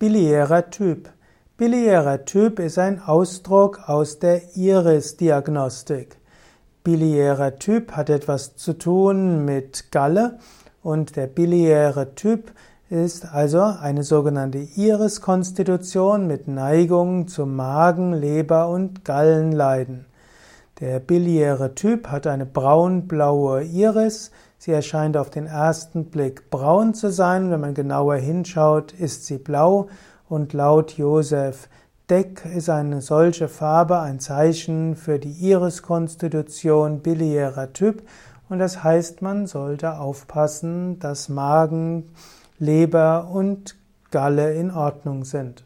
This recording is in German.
Biliärer Typ. Biliärer Typ ist ein Ausdruck aus der Iris-Diagnostik. Biliärer Typ hat etwas zu tun mit Galle und der biliäre Typ ist also eine sogenannte Iris-Konstitution mit Neigung zu Magen, Leber und Gallenleiden. Der biliäre Typ hat eine braun-blaue Iris. Sie erscheint auf den ersten Blick braun zu sein. Wenn man genauer hinschaut, ist sie blau. Und laut Josef Deck ist eine solche Farbe ein Zeichen für die Iriskonstitution biliärer Typ. Und das heißt, man sollte aufpassen, dass Magen, Leber und Galle in Ordnung sind.